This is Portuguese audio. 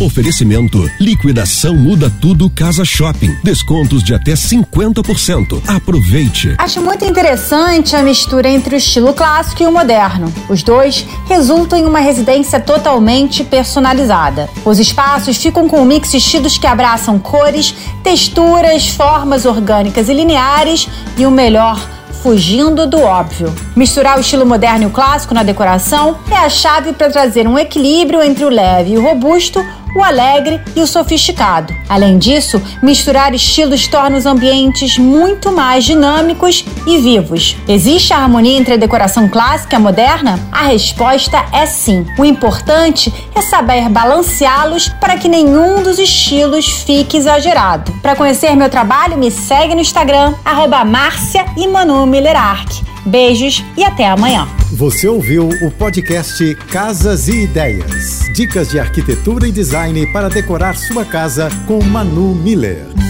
Oferecimento: liquidação muda tudo Casa Shopping. Descontos de até 50%. Aproveite. Acho muito interessante a mistura entre o estilo clássico e o moderno. Os dois resultam em uma residência totalmente personalizada. Os espaços ficam com um mix de estilos que abraçam cores, texturas, formas orgânicas e lineares e o melhor fugindo do óbvio. Misturar o estilo moderno e o clássico na decoração é a chave para trazer um equilíbrio entre o leve e o robusto o alegre e o sofisticado. Além disso, misturar estilos torna os ambientes muito mais dinâmicos e vivos. Existe a harmonia entre a decoração clássica e a moderna? A resposta é sim. O importante é saber balanceá-los para que nenhum dos estilos fique exagerado. Para conhecer meu trabalho, me segue no Instagram, arroba Márcia Beijos e até amanhã. Você ouviu o podcast Casas e Ideias. Dicas de arquitetura e design para decorar sua casa com Manu Miller.